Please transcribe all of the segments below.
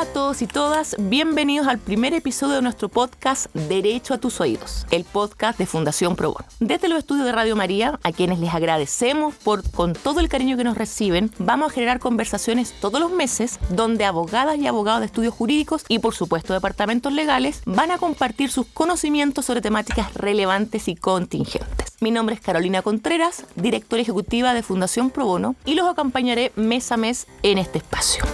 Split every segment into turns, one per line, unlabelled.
Hola a todos y todas, bienvenidos al primer episodio de nuestro podcast Derecho a tus oídos, el podcast de Fundación Pro Bono. Desde los estudios de Radio María, a quienes les agradecemos por con todo el cariño que nos reciben, vamos a generar conversaciones todos los meses donde abogadas y abogados de estudios jurídicos y por supuesto departamentos legales van a compartir sus conocimientos sobre temáticas relevantes y contingentes. Mi nombre es Carolina Contreras, directora ejecutiva de Fundación Pro Bono y los acompañaré mes a mes en este espacio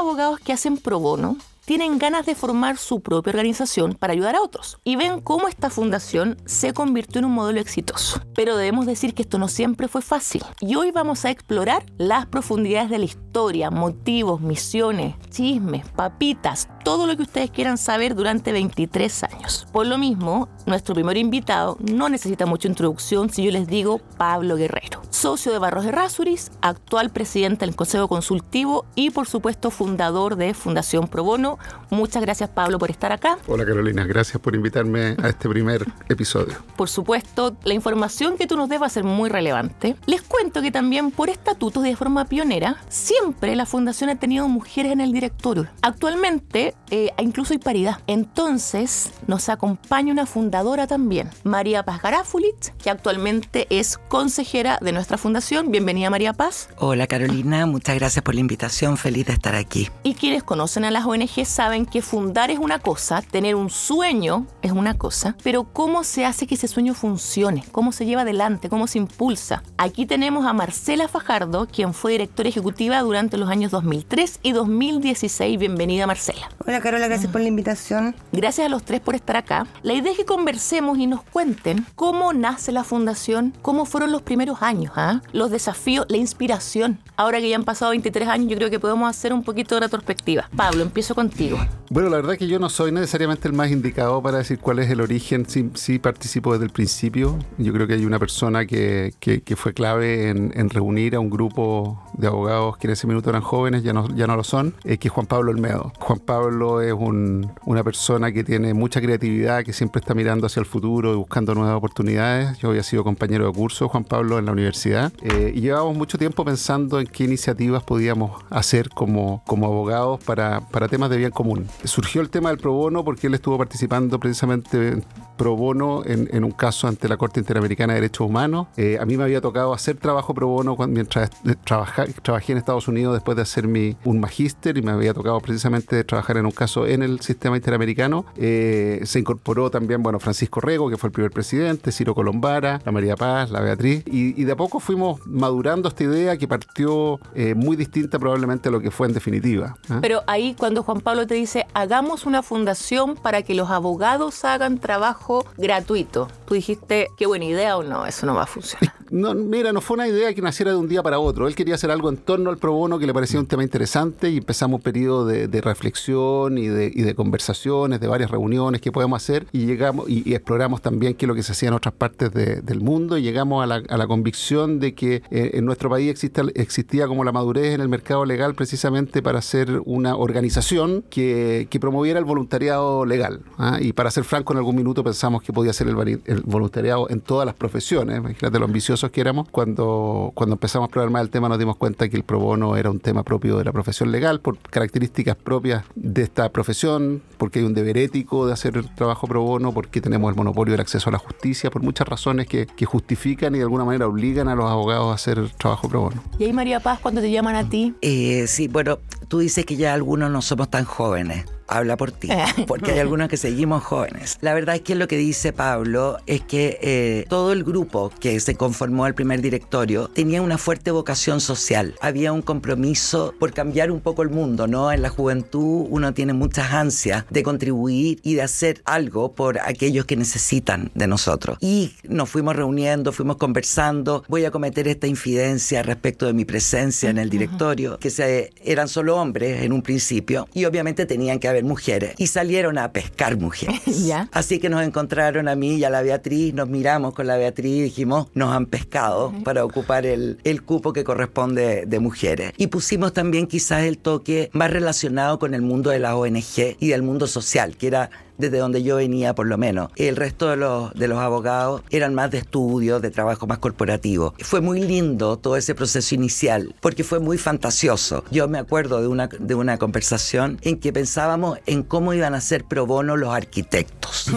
abogados que hacen pro bono tienen ganas de formar su propia organización para ayudar a otros y ven cómo esta fundación se convirtió en un modelo exitoso. Pero debemos decir que esto no siempre fue fácil y hoy vamos a explorar las profundidades de la historia, motivos, misiones, chismes, papitas, todo lo que ustedes quieran saber durante 23 años. Por lo mismo, nuestro primer invitado no necesita mucha introducción si yo les digo Pablo Guerrero, socio de Barros de Rasuris, actual presidente del Consejo Consultivo y por supuesto fundador de Fundación Pro Bono. Muchas gracias Pablo por estar acá.
Hola Carolina, gracias por invitarme a este primer episodio.
Por supuesto, la información que tú nos des va a ser muy relevante. Les cuento que también por estatutos de forma pionera, siempre la fundación ha tenido mujeres en el directorio. Actualmente eh, incluso hay paridad. Entonces nos acompaña una fundadora también, María Paz Garafulit, que actualmente es consejera de nuestra fundación. Bienvenida María Paz.
Hola Carolina, muchas gracias por la invitación, feliz de estar aquí.
Y quienes conocen a las ONG saben que fundar es una cosa, tener un sueño es una cosa, pero cómo se hace que ese sueño funcione, cómo se lleva adelante, cómo se impulsa. Aquí tenemos a Marcela Fajardo, quien fue directora ejecutiva durante los años 2003 y 2016. Bienvenida Marcela.
Hola Carola, gracias por la invitación.
Gracias a los tres por estar acá. La idea es que conversemos y nos cuenten cómo nace la fundación, cómo fueron los primeros años, ¿ah? los desafíos, la inspiración. Ahora que ya han pasado 23 años, yo creo que podemos hacer un poquito de retrospectiva. Pablo, empiezo contigo.
Bueno, la verdad es que yo no soy necesariamente el más indicado para decir cuál es el origen. Sí, participo desde el principio. Yo creo que hay una persona que, que, fue clave en, en, reunir a un grupo de abogados que en ese minuto eran jóvenes, ya no, ya no lo son, eh, que es Juan Pablo Olmedo. Juan Pablo es una persona que tiene mucha creatividad, que siempre está mirando hacia el futuro y buscando nuevas oportunidades. Yo había sido compañero de curso de Juan Pablo en la universidad eh, y llevábamos mucho tiempo pensando en qué iniciativas podíamos hacer como, como abogados para, para temas de bien común. Surgió el tema del pro bono porque él estuvo participando precisamente pro bono en, un caso ante la Corte Interamericana de Derechos Humanos. Eh, a mí me había tocado hacer trabajo pro bono mientras eh, trabajé en Estados Unidos después de hacer mi, un magíster y me había tocado precisamente trabajar en un caso en el sistema interamericano. Eh, se incorporó también, bueno, Francisco Rego, que fue el primer presidente, Ciro Colombara, la María Paz, la Beatriz, y, de a poco fuimos madurando esta idea que partió muy distinta probablemente a lo que fue en definitiva.
Pero ahí cuando Juan Pablo te dice, hagamos una fundación para que los abogados hagan trabajo gratuito. Tú dijiste, qué buena idea o no, eso no va a funcionar.
No, mira, no fue una idea que naciera de un día para otro. Él quería hacer algo en torno al pro bono que le parecía un tema interesante y empezamos un periodo de, reflexión y de, conversaciones, de varias reuniones que podemos hacer y llegamos y, exploramos también qué es lo que se hacía en otras partes del mundo y llegamos a la, convicción de que eh, en nuestro país existía como la madurez en el mercado legal precisamente para hacer una organización que, promoviera el voluntariado legal. ¿ah? Y para ser franco, en algún minuto pensamos que podía ser el, el voluntariado en todas las profesiones. Imagínate lo ambicioso que éramos, cuando, cuando empezamos a probar más el tema nos dimos cuenta que el pro bono era un tema propio de la profesión legal, por características propias de esta profesión, porque hay un deber ético de hacer el trabajo pro bono, porque tenemos el monopolio del acceso a la justicia, por muchas razones que, que justifican y de alguna manera obligan a los abogados a hacer trabajo pro bono.
¿Y ahí María Paz cuando te llaman a ti?
Eh, sí, bueno, tú dices que ya algunos no somos tan jóvenes habla por ti, porque hay algunos que seguimos jóvenes. La verdad es que lo que dice Pablo es que eh, todo el grupo que se conformó al primer directorio tenía una fuerte vocación social. Había un compromiso por cambiar un poco el mundo, ¿no? En la juventud uno tiene muchas ansias de contribuir y de hacer algo por aquellos que necesitan de nosotros. Y nos fuimos reuniendo, fuimos conversando. Voy a cometer esta infidencia respecto de mi presencia en el directorio, que se, eran solo hombres en un principio y obviamente tenían que haber mujeres y salieron a pescar mujeres. Así que nos encontraron a mí y a la Beatriz, nos miramos con la Beatriz y dijimos, nos han pescado para ocupar el, el cupo que corresponde de mujeres. Y pusimos también quizás el toque más relacionado con el mundo de la ONG y del mundo social, que era desde donde yo venía por lo menos. El resto de los, de los abogados eran más de estudio, de trabajo más corporativo. Fue muy lindo todo ese proceso inicial, porque fue muy fantasioso. Yo me acuerdo de una, de una conversación en que pensábamos en cómo iban a ser pro bono los arquitectos.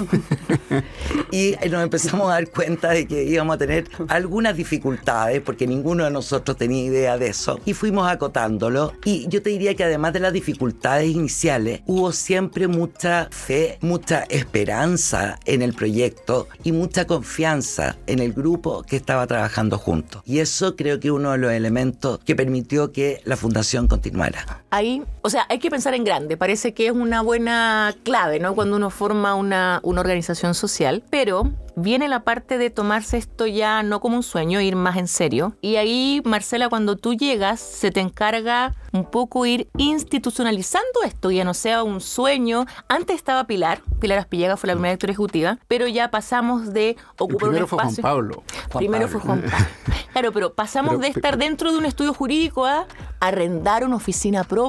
y nos empezamos a dar cuenta de que íbamos a tener algunas dificultades, porque ninguno de nosotros tenía idea de eso, y fuimos acotándolo. Y yo te diría que además de las dificultades iniciales, hubo siempre mucha fe, mucha esperanza en el proyecto y mucha confianza en el grupo que estaba trabajando juntos. Y eso creo que es uno de los elementos que permitió que la fundación continuara.
Ahí, o sea, hay que pensar en grande. Parece que es una buena clave, ¿no? Cuando uno forma una, una organización social, pero viene la parte de tomarse esto ya no como un sueño, ir más en serio. Y ahí, Marcela, cuando tú llegas, se te encarga un poco ir institucionalizando esto, ya no sea un sueño. Antes estaba Pilar, Pilar Aspillaga fue la primera directora ejecutiva, pero ya pasamos de ocupar
primero
un
fue Juan. Pablo.
primero fue Juan Pablo. Claro, pero pasamos
Pero-
de estar dentro de un estudio jurídico a arrendar una oficina propia,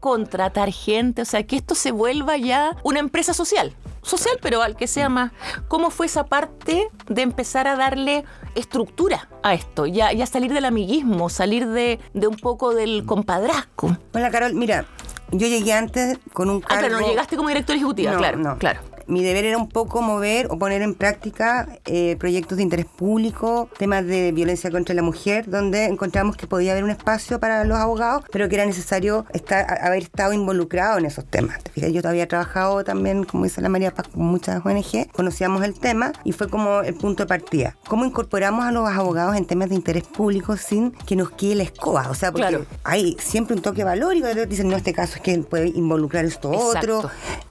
contratar gente, o sea, que esto se vuelva ya una empresa social. Social, pero al que sea más. ¿Cómo fue esa parte de empezar a darle estructura a esto? Ya, ya salir del amiguismo, salir de, de un poco del compadrazgo.
Hola, Carol. Mira, yo llegué antes con un
Ah, claro, no llegaste como directora ejecutiva,
No,
claro,
no.
claro.
Mi deber era un poco mover o poner en práctica eh, proyectos de interés público, temas de violencia contra la mujer, donde encontramos que podía haber un espacio para los abogados, pero que era necesario estar, haber estado involucrado en esos temas. ¿Te fijas? Yo había trabajado también, como dice la María Paz, con muchas ONG, conocíamos el tema y fue como el punto de partida. ¿Cómo incorporamos a los abogados en temas de interés público sin que nos quede la escoba? O sea, porque
Claro.
hay siempre un toque valórico, dicen, no, este caso es que puede involucrar esto
Exacto.
otro.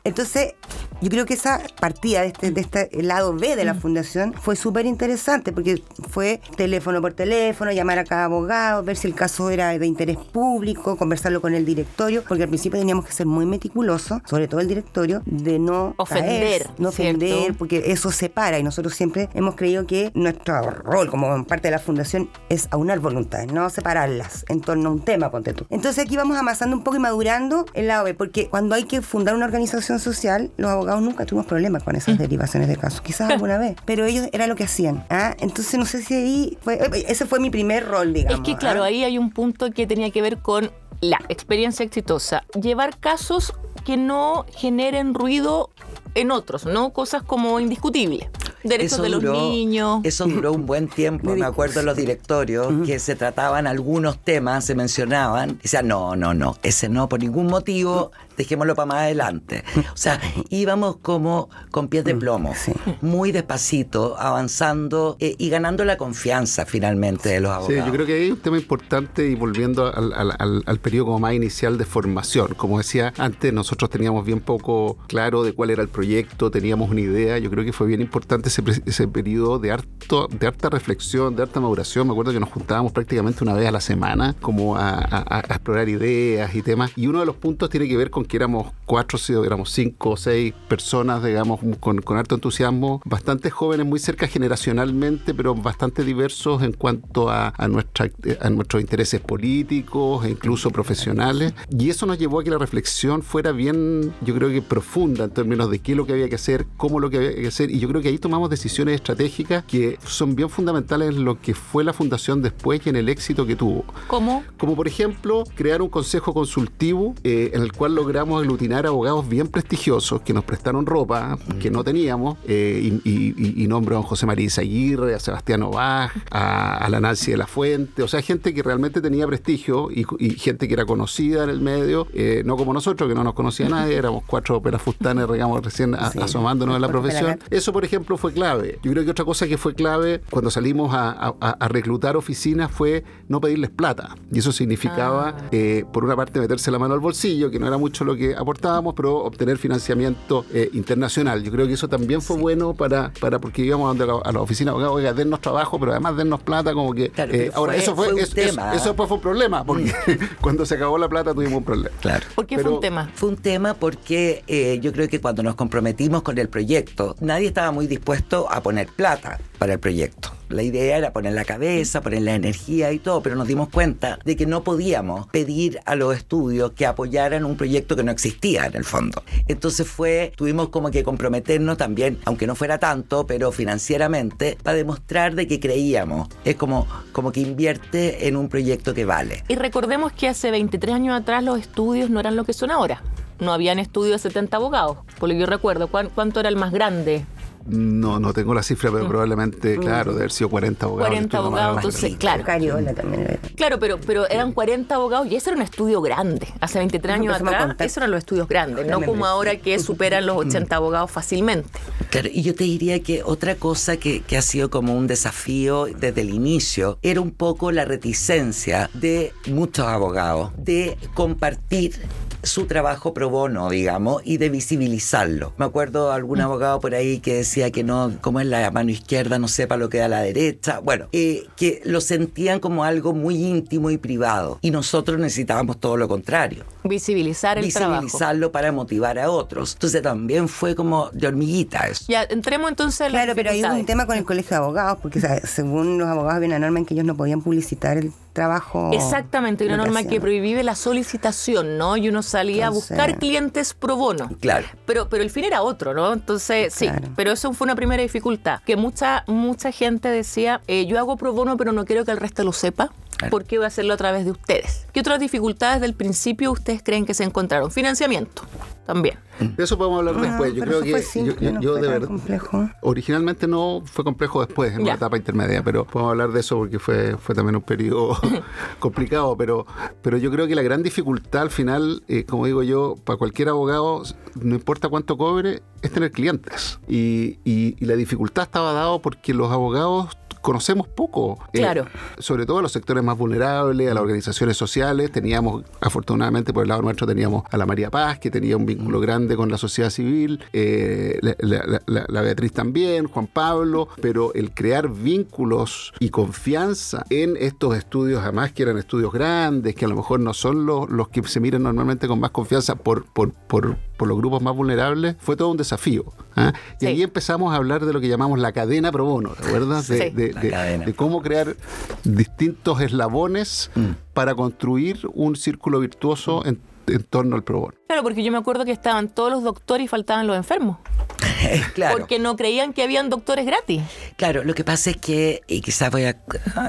Entonces, yo creo que esa partida de este, de este lado B de la
Mm.
fundación fue súper interesante porque fue teléfono por teléfono, llamar a cada abogado, ver si el caso era de interés público, conversarlo con el directorio, porque al principio teníamos que ser muy meticulosos, sobre todo el directorio, de no
Ofender,
caer, no
¿cierto?
ofender, porque eso separa y nosotros siempre hemos creído que nuestro rol como parte de la fundación es aunar voluntades, no separarlas en torno a un tema, ponte tú. Entonces aquí vamos amasando un poco y madurando el lado B, porque cuando hay que fundar una organización social, los abogados nunca tuvimos problemas con esas derivaciones de casos, quizás alguna vez, pero ellos era lo que hacían. ¿ah? Entonces no sé si ahí fue, eh, ese fue mi primer rol, digamos.
Es que claro,
¿ah?
ahí hay un punto que tenía que ver con la experiencia exitosa. Llevar casos que no generen ruido en otros, ¿no? Cosas como indiscutibles. Derechos
Eso
de los
duró-
niños.
Eso duró un buen tiempo, me acuerdo en los directorios, que se trataban algunos temas, se mencionaban, y decían, no, no, no, ese no, por ningún motivo, dejémoslo para más adelante. O sea, íbamos como con pies de plomo,
Sí.
muy despacito, avanzando eh, y ganando la confianza finalmente de los
Sí,
abogados.
yo creo que hay un tema importante y volviendo al, al- al- al periodo como más inicial de formación. Como decía antes, nosotros teníamos bien poco claro de cuál era el proyecto, teníamos una idea. Yo creo que fue bien importante ese, ese periodo de, harto, de harta reflexión, de harta maduración. Me acuerdo que nos juntábamos prácticamente una vez a la semana como a, a- a explorar ideas y temas. Y uno de los puntos tiene que ver con que éramos cuatro, sí, éramos cinco o seis personas, digamos, con, con harto entusiasmo, bastante jóvenes, muy cerca generacionalmente, pero bastante diversos en cuanto a, a, nuestra, a nuestros intereses políticos e incluso profesionales. Y eso nos llevó a que la reflexión fuera bien, yo creo que profunda en términos de qué es lo que había que hacer, cómo lo que había que hacer. Y yo creo que ahí tomamos decisiones estratégicas que son bien fundamentales en lo que fue la fundación después y en el éxito que tuvo.
¿Cómo?
Como por ejemplo, crear un consejo consultivo eh, en el cual logramos aglutinar abogados bien prestigiosos que nos prestaron ropa que no teníamos eh, y, y- y- nombro a José María Aguirre, a Sebastián Obaj, a, a la Nancy de la Fuente, o sea, gente que realmente tenía prestigio y, y gente que era conocida en el medio, eh, no como nosotros, que no nos conocía nadie, éramos cuatro perafustanes, digamos, recién a-
Sí.
asomándonos en la profesión. Eso, por ejemplo, fue clave. Yo creo que otra cosa que fue clave cuando salimos a, a- a reclutar oficinas fue no pedirles plata. Y eso significaba,
Ah.
eh, por una parte, meterse la mano al bolsillo, que no era mucho lo que aportábamos, pero obtener financiamiento eh, internacional. Yo creo que eso también fue bueno para, para porque íbamos a, donde la, a la oficina de abogados, oiga, dennos trabajo, pero además dennos plata, como que...
Claro,
eh, ahora,
fue-
eso fue,
fue un
eso, eso-
tema.
eso después fue un problema, porque cuando se acabó la plata tuvimos un problema.
Claro.
¿Por qué fue un tema?
Fue un tema porque eh, yo creo que cuando nos comprometimos con el proyecto, nadie estaba muy dispuesto a poner plata para el proyecto. La idea era poner la cabeza, poner la energía y todo, pero nos dimos cuenta de que no podíamos pedir a los estudios que apoyaran un proyecto que no existía en el fondo. Entonces fue, tuvimos como que comprometernos también, aunque no fuera tanto, pero financieramente, para demostrar de que creíamos. Es como, como que invierte en un proyecto que vale.
Y recordemos que hace 23 años atrás los estudios no eran lo que son ahora. No habían estudios de 70 abogados, por lo que yo recuerdo. ¿Cuánto era el más grande?
No, no tengo la cifra, pero mm. probablemente, mm. claro, de haber sido 40 abogados.
40 abogados, entonces, claro.
Cariola también.
Claro, pero, pero eran 40 abogados y ese era un estudio grande. Hace 23 años atrás, esos eran los estudios grandes, no como ahora que superan los 80 mm. abogados fácilmente.
Claro, y yo te diría que otra cosa que, que ha sido como un desafío desde el inicio era un poco la reticencia de muchos abogados de compartir su trabajo pro bono, digamos, y de visibilizarlo. Me acuerdo algún abogado por ahí que decía que no, como es la mano izquierda, no sepa lo que da la derecha. Bueno, eh, que lo sentían como algo muy íntimo y privado. Y nosotros necesitábamos todo lo contrario.
Visibilizar el trabajo.
Visibilizarlo para motivar a otros. Entonces también fue como de hormiguita eso.
Ya, entremos entonces
a Claro, pero hay un tema con el colegio de abogados, porque según los abogados había una norma en que ellos no podían publicitar el trabajo.
Exactamente, hay una norma que prohíbe la solicitación, ¿no? Y uno salía a buscar clientes pro bono.
Claro.
Pero, pero el fin era otro, ¿no? Entonces, sí, pero eso fue una primera dificultad, que mucha, mucha gente decía, eh, yo hago pro bono, pero no quiero que el resto lo sepa. ¿Por qué voy a hacerlo a través de ustedes? ¿Qué otras dificultades del principio ustedes creen que se encontraron? Financiamiento también.
De eso podemos hablar ah, después. Yo creo que yo, de verdad. Complejo. Originalmente no fue complejo después, en la etapa intermedia, pero podemos hablar de eso porque fue, fue también un periodo complicado. Pero, pero yo creo que la gran dificultad al final, eh, como digo yo, para cualquier abogado, no importa cuánto cobre, es tener clientes. Y, y, y la dificultad estaba dado porque los abogados conocemos poco.
Eh, claro.
sobre todo a los sectores más vulnerables, a las organizaciones sociales. Teníamos, afortunadamente, por el lado nuestro, teníamos a la María Paz, que tenía un vínculo grande con la sociedad civil, eh, la, Beatriz también, Juan Pablo, pero el crear vínculos y confianza en estos estudios, además que eran estudios grandes, que a lo mejor no son los, los que se miran normalmente con más confianza por, por, por por los grupos más vulnerables, fue todo un desafío. ¿ah? Y ahí empezamos a hablar de lo que llamamos la cadena pro bono, ¿te acuerdas? De, cómo crear distintos eslabones mm. para construir un círculo virtuoso en, en torno al pro bono.
Claro, porque yo me acuerdo que estaban todos los doctores y faltaban los enfermos. claro. Porque no creían que habían doctores gratis.
Claro, lo que pasa es que, y quizás voy a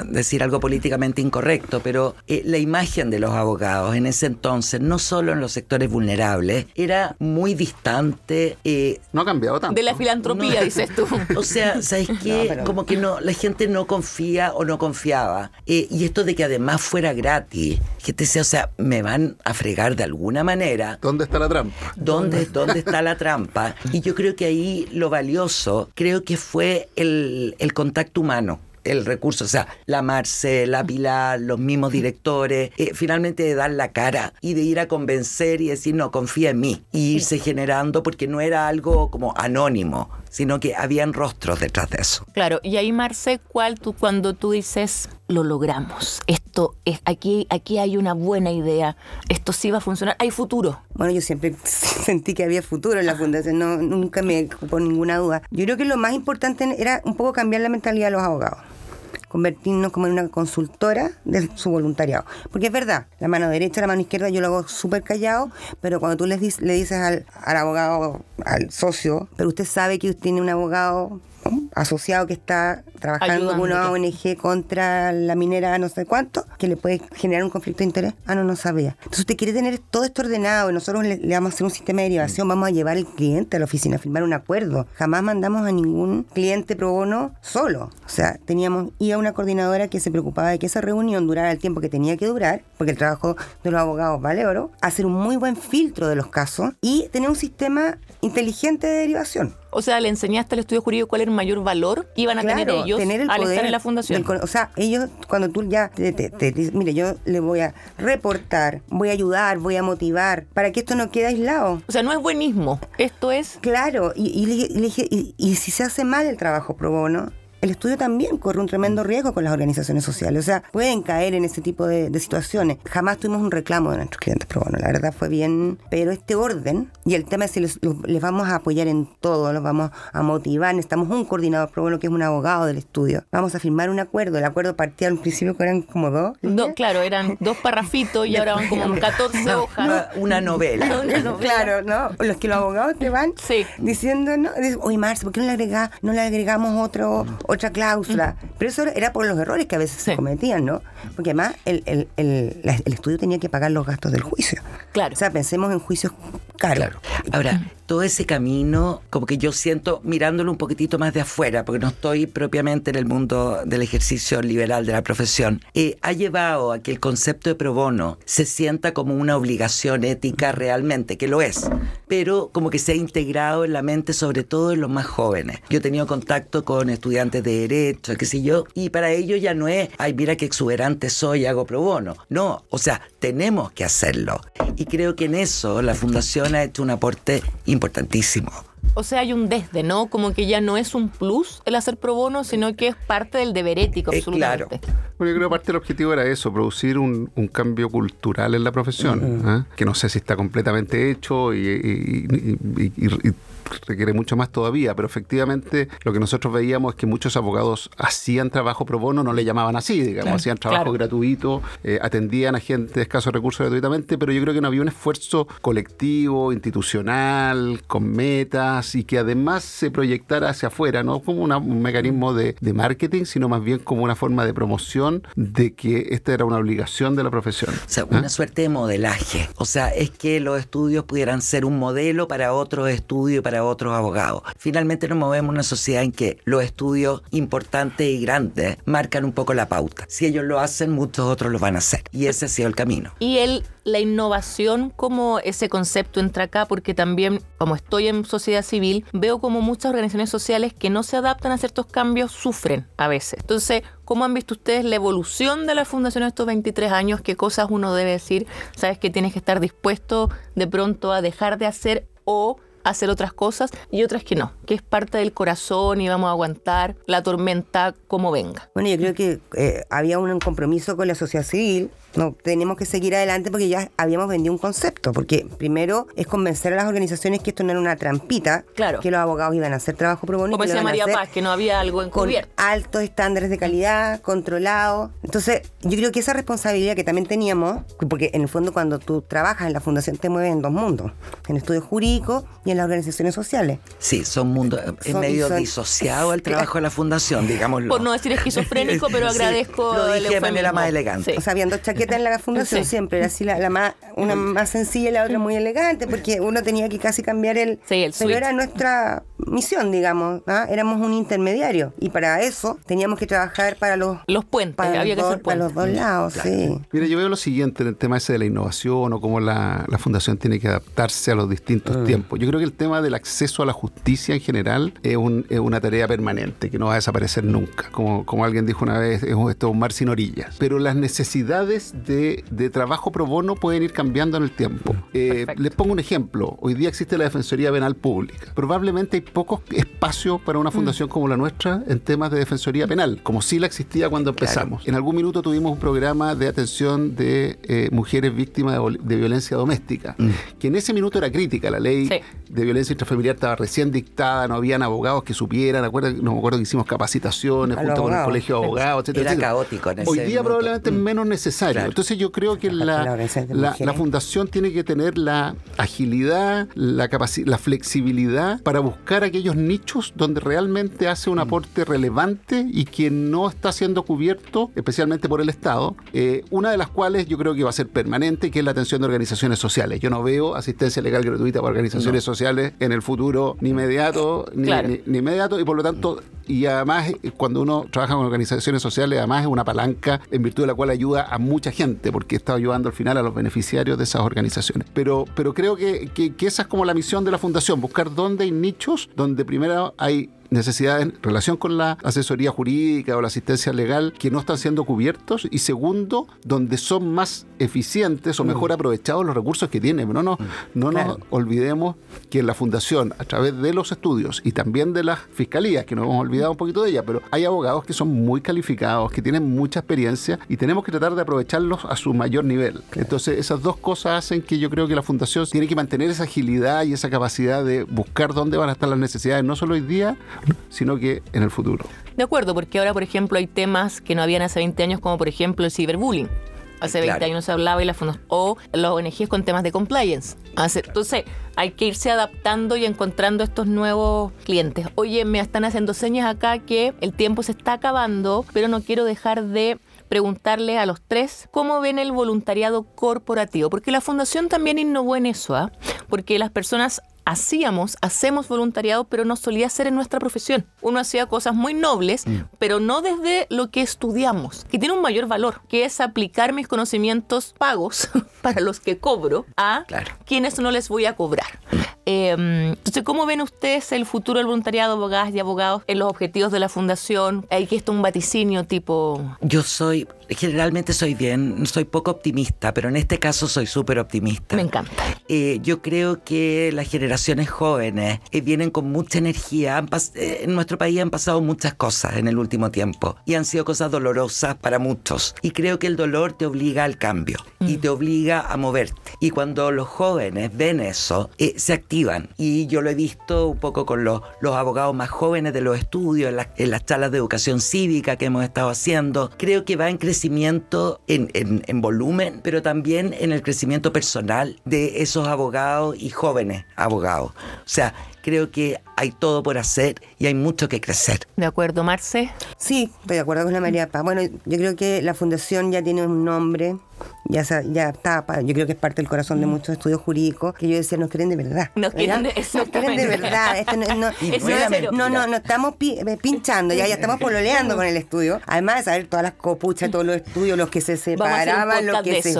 decir algo políticamente incorrecto, pero eh, la imagen de los abogados en ese entonces, no solo en los sectores vulnerables, era muy distante.
Eh, no ha cambiado tanto.
De la filantropía, dices tú.
O sea, ¿sabes qué? Como que no, la gente no confía o no confiaba. Eh, y esto de que además fuera gratis, gente decía, o sea, me van a fregar de alguna manera.
¿Dónde está la trampa?
¿Dónde, ¿Dónde está la trampa? Y yo creo que ahí lo valioso, creo que fue el, el contacto humano el recurso, o sea, la Marcela, Pilar, los mismos directores, eh, finalmente de dar la cara y de ir a convencer y decir, no, confía en mí, y irse generando porque no era algo como anónimo, sino que habían rostros detrás de eso.
Claro, y ahí Marce, ¿cuál tú cuando tú dices, lo logramos, esto es, aquí, aquí hay una buena idea, esto sí va a funcionar, hay futuro?
Bueno, yo siempre sentí que había futuro en la fundación, no, nunca me ocupó ninguna duda. Yo creo que lo más importante era un poco cambiar la mentalidad de los abogados convertirnos como en una consultora de su voluntariado. Porque es verdad, la mano derecha, la mano izquierda yo lo hago súper callado, pero cuando tú le, le dices al, al abogado, al socio, pero usted sabe que usted tiene un abogado asociado que está trabajando con una ONG contra la minera no sé cuánto, que le puede generar un conflicto de interés. Ah, no, no sabía. Entonces usted quiere tener todo esto ordenado y nosotros le, vamos a hacer un sistema de derivación, vamos a llevar al cliente a la oficina a firmar un acuerdo. Jamás mandamos a ningún cliente pro bono solo. O sea, teníamos, iba una coordinadora que se preocupaba de que esa reunión durara el tiempo que tenía que durar, porque el trabajo de los abogados vale oro, hacer un muy buen filtro de los casos y tener un sistema inteligente de derivación.
O sea, le enseñaste al estudio jurídico cuál era el mayor valor que iban a tener ellos tener el al estar en la fundación.
o sea, ellos cuando tú ya te, te, mire, yo le voy a reportar, voy a ayudar, voy a motivar para que esto no quede aislado.
O sea, no es buenismo, esto es...
Claro, y, y, y, y si se hace mal el trabajo pro bono, el estudio también corre un tremendo riesgo con las organizaciones sociales. O sea, pueden caer en ese tipo de, situaciones. Jamás tuvimos un reclamo de nuestros clientes, pero bueno, la verdad fue bien. Pero este orden y el tema es si les, vamos a apoyar en todo, los vamos a motivar. Necesitamos un coordinador pro que es un abogado del estudio. Vamos a firmar un acuerdo. El acuerdo partía al principio que eran como dos.
No, claro, eran dos parrafitos y ahora van como 14 hojas.
Una, novela.
Claro, ¿no? Los que los abogados te van diciendo, ¿no? Oye, Marce, ¿por qué no le, agrega, no le agregamos otro, otra cláusula? Pero eso era por los errores que a veces se cometían, ¿no? Porque además el, el, el, el, estudio tenía que pagar los gastos del juicio.
Claro.
O sea, pensemos en juicios caros. Claro.
Ahora, todo ese camino, como que yo siento mirándolo un poquitito más de afuera, porque no estoy propiamente en el mundo del ejercicio liberal de la profesión, eh, ha llevado a que el concepto de pro bono se sienta como una obligación ética realmente, que lo es, pero como que se ha integrado en la mente sobre todo en los más jóvenes. Yo he tenido contacto con estudiantes de derecho, qué sé yo, y para ellos ya no es, ay, mira qué exuberante soy, hago pro bono. No, o sea, tenemos que hacerlo. Y creo que en eso la Fundación ha hecho un aporte importantísimo.
O sea, hay un desde, ¿no? Como que ya no es un plus el hacer pro bono, sino que es parte del deber ético, eh, absolutamente.
claro. Bueno, yo creo que parte del objetivo era eso, producir un, cambio cultural en la profesión, ¿ah? que no sé si está completamente hecho y requiere mucho más todavía, pero efectivamente lo que nosotros veíamos es que muchos abogados hacían trabajo pro bono, no le llamaban así, digamos, hacían trabajo gratuito, eh, atendían a gente de escasos recursos gratuitamente, pero yo creo que no había un esfuerzo colectivo, institucional, con metas y que además se proyectara hacia afuera, no como un mecanismo de, de marketing, sino más bien como una forma de promoción de que esta era una obligación de la profesión.
O sea, una ¿Ah? suerte de modelaje. O sea, es que los estudios pudieran ser un modelo para otros estudios, para otros abogados. Finalmente nos movemos en una sociedad en que los estudios importantes y grandes marcan un poco la pauta. Si ellos lo hacen, muchos otros lo van a hacer. Y ese ha sido el camino.
Y el, la innovación, como ese concepto entra acá, porque también, como estoy en sociedad civil, veo como muchas organizaciones sociales que no se adaptan a ciertos cambios sufren a veces. Entonces, ¿Cómo han visto ustedes la evolución de la fundación en estos 23 años? ¿Qué cosas uno debe decir? ¿Sabes que tienes que estar dispuesto de pronto a dejar de hacer o hacer otras cosas y otras que no, que es parte del corazón y vamos a aguantar la tormenta como venga.
Bueno, yo creo que eh, había un compromiso con la sociedad civil no, tenemos que seguir adelante porque ya habíamos vendido un concepto. Porque primero es convencer a las organizaciones que esto no era una trampita,
claro.
que los abogados iban a hacer trabajo pro bono.
Como decía María Paz, que no había algo encubierto.
Con altos estándares de calidad, controlados. Entonces, yo creo que esa responsabilidad que también teníamos, porque en el fondo cuando tú trabajas en la fundación te mueves en dos mundos, en estudios jurídicos y en las organizaciones sociales.
Sí, son es medio disociado el trabajo de la fundación, digámoslo.
Por no decir esquizofrénico, pero agradezco.
Lo dije de manera más elegante.
O sea, habían dos chaquetas en la fundación siempre, era así la, más, una más sencilla y la otra muy elegante, porque uno tenía que casi cambiar el...
Sí, el
pero era nuestra misión, digamos, ¿ah? éramos un intermediario y para eso teníamos que trabajar para los...
Los puentes,
para
había
que
ser
Para los dos lados, sí.
Mira, yo veo lo siguiente en el tema ese de la innovación o cómo la, la fundación tiene que adaptarse a los distintos mm. tiempos. Yo creo que el tema del acceso a la justicia en general es, un, es, una tarea permanente que no va a desaparecer nunca. Como, como alguien dijo una vez, es, esto es un mar sin orillas. Pero las necesidades de de, trabajo pro bono pueden ir cambiando en el tiempo. Eh, les pongo un ejemplo. Hoy día existe la Defensoría Penal Pública. Probablemente hay pocos espacios para una fundación mm. como la nuestra en temas de defensoría penal, como sí la existía cuando empezamos. En algún minuto tuvimos un programa de atención de eh, mujeres víctimas de, violencia doméstica, mm. que en ese minuto era crítica. La ley de violencia intrafamiliar estaba recién dictada, no habían abogados que supieran. No me acuerdo que hicimos capacitaciones junto con el colegio de abogados, etc.
Era caótico en ese
Hoy día probablemente es menos necesario. Entonces yo creo que la, la, fundación tiene que tener la agilidad, la, la flexibilidad para buscar aquellos nichos donde realmente hace un mm. aporte relevante y que no está siendo cubierto, especialmente por el Estado. Eh, una de las cuales yo creo que va a ser permanente, que es la atención de organizaciones sociales. Yo no veo asistencia legal gratuita para organizaciones sociales en el futuro ni inmediato, ni, ni inmediato, y por lo tanto y además cuando uno trabaja con organizaciones sociales, además es una palanca en virtud de la cual ayuda a mucha gente, porque está ayudando al final a los beneficiarios de esas organizaciones. Pero, pero creo que, que, esa es como la misión de la fundación, buscar dónde hay nichos, donde primero hay necesidades en relación con la asesoría jurídica o la asistencia legal que no están siendo cubiertos y segundo, donde son más eficientes o mejor aprovechados los recursos que tienen. No, no, no nos olvidemos que en la fundación, a través de los estudios y también de las fiscalías, que nos hemos olvidado un poquito de ella, pero hay abogados que son muy calificados, que tienen mucha experiencia y tenemos que tratar de aprovecharlos a su mayor nivel. Entonces, esas dos cosas hacen que yo creo que la fundación tiene que mantener esa agilidad y esa capacidad de buscar dónde van a estar las necesidades, no solo hoy día, sino que en el futuro.
De acuerdo, porque ahora, por ejemplo, hay temas que no habían hace 20 años, como por ejemplo el ciberbullying. Hace 20 años se hablaba y la fundación, o los ONGs con temas de compliance. entonces, hay que irse adaptando y encontrando estos nuevos clientes. Oye, me están haciendo señas acá que el tiempo se está acabando, pero no quiero dejar de preguntarle a los tres cómo ven el voluntariado corporativo, porque la fundación también innovó en eso, ¿ah? porque las personas hacíamos, hacemos voluntariado, pero no solía ser en nuestra profesión. Uno hacía cosas muy nobles, mm. pero no desde lo que estudiamos, que tiene un mayor valor, que es aplicar mis conocimientos pagos para los que cobro a quienes no les voy a cobrar. Em, entonces, ¿cómo ven ustedes el futuro del voluntariado, abogadas y abogados, en los objetivos de la fundación? Hay que esto un vaticinio tipo...
Yo soy generalmente soy bien, soy poco optimista, pero en este caso soy súper optimista.
Me encanta.
Eh, yo creo que las generaciones jóvenes eh, vienen con mucha energía. Eh, en nuestro país han pasado muchas cosas en el último tiempo y han sido cosas dolorosas para muchos. Y creo que el dolor te obliga al cambio y mm. te obliga a moverte. Y cuando los jóvenes ven eso, se activan. Y yo lo he visto un poco con los, los abogados más jóvenes de los estudios, en, en las charlas de educación cívica que hemos estado haciendo. Creo que va en crecimiento crecimiento en, en, volumen, pero también en el crecimiento personal de esos abogados y jóvenes abogados. O sea, creo que hay todo por hacer y hay mucho que crecer.
¿De acuerdo, Marce?
Sí, estoy de acuerdo con la María Paz. Bueno, yo creo que la fundación ya tiene un nombre, ya, ya está, yo creo que es parte del corazón de mm. muchos estudios jurídicos, que yo decía, nos quieren de verdad.
Nos quieren de,
nos quieren de verdad. Esto no, no, no, no, estamos eh, pinchando, ya, ya estamos pololeando con el estudio. Además de saber todas las copuchas, todos los estudios, los que se separaban, los que se...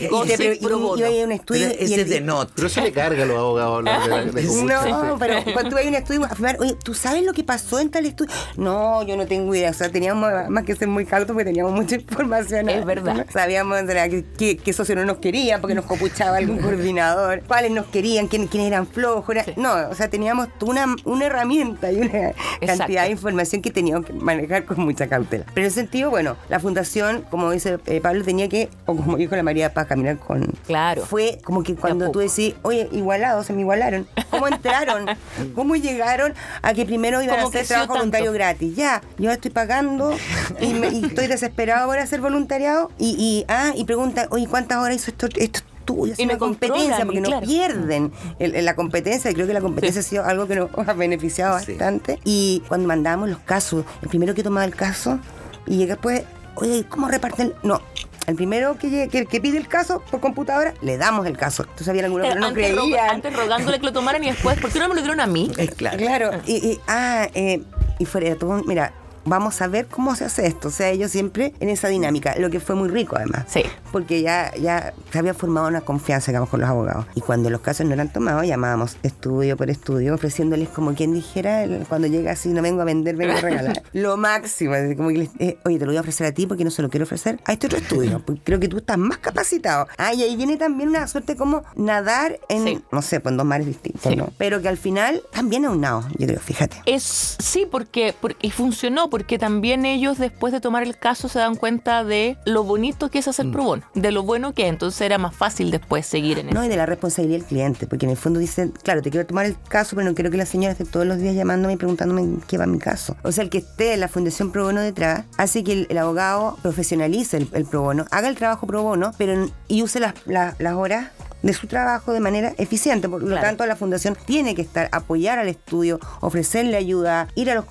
Y, y, hay un estudio...
Pero ese es de not.
Pero eso le carga a los abogados.
no, pero cuando tú hay un estudio, afirmar, oye, ¿tú sabes lo que pasó en tal estudio? No, yo no tengo idea. O sea, teníamos más que ser muy cautos porque teníamos mucha información.
Es verdad.
Sabíamos qué, qué socio no nos quería porque nos copuchaba algún coordinador, cuáles nos querían, quiénes, eran flojos. No, o sea, teníamos una, una herramienta y una cantidad de información que teníamos que manejar con mucha cautela. Pero en ese sentido, bueno, la fundación, como dice eh, Pablo, tenía que, o como dijo la María para caminar con...
Claro.
Fue como que cuando tú decís, oye, igualados, se me igualaron. ¿Cómo entraron? ¿Cómo llegaron a que primero iban a hacer trabajo voluntario gratis? Ya, yo estoy pagando y, estoy desesperado por hacer voluntariado y, y, ah, y pregunta, oye, ¿cuántas horas hizo esto? esto tuyo, es una competencia, porque no pierden la competencia, y creo que la competencia ha sido algo que nos ha beneficiado bastante. Y cuando mandábamos los casos, el primero que tomaba el caso, y después, oye, ¿cómo reparten? No, al primero que, que, pide el caso por computadora, le damos el caso. Entonces había algunos que no creían.
antes rogándole que lo tomaran y después, ¿por qué no me lo dieron a mí?
Claro. Claro. Y, ah, eh, y fuera de todo, mira, vamos a ver cómo se hace esto. O sea, ellos siempre en esa dinámica, lo que fue muy rico además.
Sí.
Porque ya, ya se había formado una confianza, digamos, con los abogados. Y cuando los casos no eran tomados, llamábamos estudio por estudio, ofreciéndoles como quien dijera, cuando llega así, no vengo a vender, vengo a regalar. lo máximo. Como que les, eh, oye, te lo voy a ofrecer a ti porque no se lo quiero ofrecer a este otro estudio. Porque creo que tú estás más capacitado. Ah, y ahí viene también una suerte como nadar en, no sé, pues en dos mares distintos, ¿no? Pero que al final también es un yo creo, fíjate.
Es, sí, porque, porque y funcionó, porque también ellos después de tomar el caso se dan cuenta de lo bonito que es hacer mm. pro bono, de lo bueno que es, entonces era más fácil después seguir en eso.
No, y de la responsabilidad del cliente, porque en el fondo dicen, claro, te quiero tomar el caso, pero no quiero que la señora esté todos los días llamándome y preguntándome qué va mi caso. O sea, el que esté en la Fundación Pro Bono detrás hace que el, abogado profesionalice el, pro bono, haga el trabajo pro bono, pero y use las, las horas de su trabajo de manera eficiente. Por lo tanto, la fundación tiene que estar, apoyar al estudio, ofrecerle ayuda, ir a los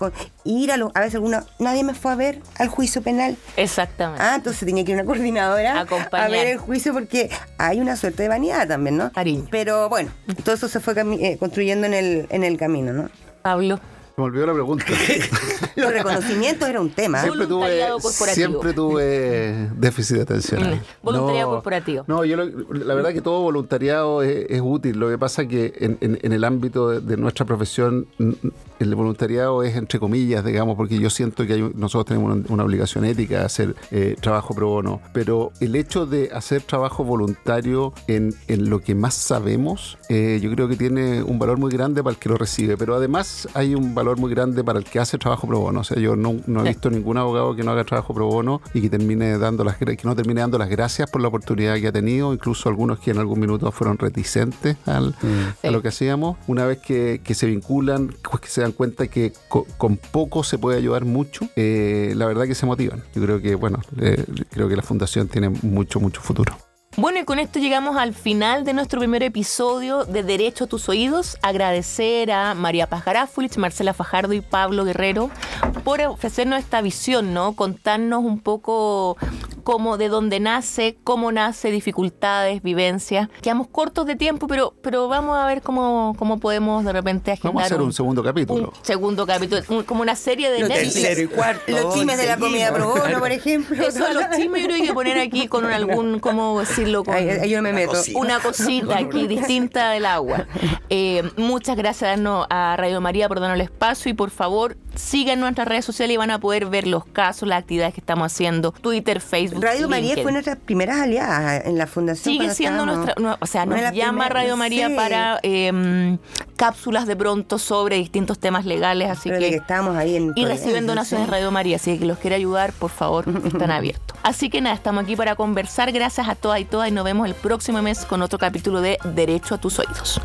ir a los, a veces alguna, nadie me fue a ver al juicio penal.
Exactamente.
Ah, entonces tenía que ir una coordinadora a ver el juicio porque hay una suerte de vanidad también, ¿no?
Cariño.
Pero bueno, todo eso se fue eh, construyendo en el, en el camino, ¿no?
Pablo.
Me olvidó la pregunta.
Los reconocimientos era un tema.
Siempre tuve, siempre tuve déficit atencional.
Mm, voluntariado corporativo.
No, yo lo- la verdad que todo voluntariado es, es útil. Lo que pasa que en, en- en el ámbito de, de nuestra profesión, el voluntariado es entre comillas, digamos, porque yo siento que hay nosotros tenemos una, una obligación ética de hacer eh, trabajo pro bono. Pero el hecho de hacer trabajo voluntario en, en lo que más sabemos, eh, yo creo que tiene un valor muy grande para el que lo recibe. Pero además hay un valor muy grande para el que hace trabajo pro bono. O sea, yo no, no he visto ningún abogado que no haga trabajo pro bono y que termine dando las que no termine dando las gracias por la oportunidad que ha tenido, incluso algunos que en algún minuto fueron reticentes al-
Sí.
a lo que hacíamos. Una vez que, que se vinculan, pues que se dan cuenta que co- con, poco se puede ayudar mucho, eh, la verdad que se motivan. Yo creo que, bueno, eh, creo que la fundación tiene mucho, mucho futuro.
Bueno, y con esto llegamos al final de nuestro primer episodio de Derecho a tus Oídos. Agradecer a María Paz Garáfulich, Marcela Fajardo y Pablo Guerrero por ofrecernos esta visión, ¿no? Contarnos un poco cómo, de dónde nace, cómo nace, dificultades, vivencias. Quedamos cortos de tiempo, pero, pero vamos a ver cómo, cómo podemos de repente agendar
Vamos a hacer un, segundo capítulo.
un segundo capítulo, un- como una serie de
Lo
Netflix.
tercero y cuarto.
Los chimes de la comida pro bono, por ejemplo.
Eso, los chismes yo creo que hay que poner aquí con algún, ¿cómo decirlo? Con,
Ahí, ahí yo me meto.
cosita.
una cosita aquí distinta del agua. Eh, muchas gracias a Radio María por darnos el espacio y por favor sigan nuestras redes sociales y van a poder ver los casos, las actividades que estamos haciendo, Twitter, Facebook.
Radio María fue nuestras primeras aliadas en la fundación.
Sigue siendo
estábamos-
nuestra, no, o sea, nos llama
primeras,
Radio María
sí.
para eh, cápsulas de pronto sobre distintos temas legales, así
Pero que
que
estábamos ahí en
y reciben donaciones
sí.
Radio María, así que los quiera ayudar, por favor, están abiertos. Así que nada, estamos aquí para conversar. Gracias a todas y todas y nos vemos el próximo mes con otro capítulo de Derecho a tus oídos.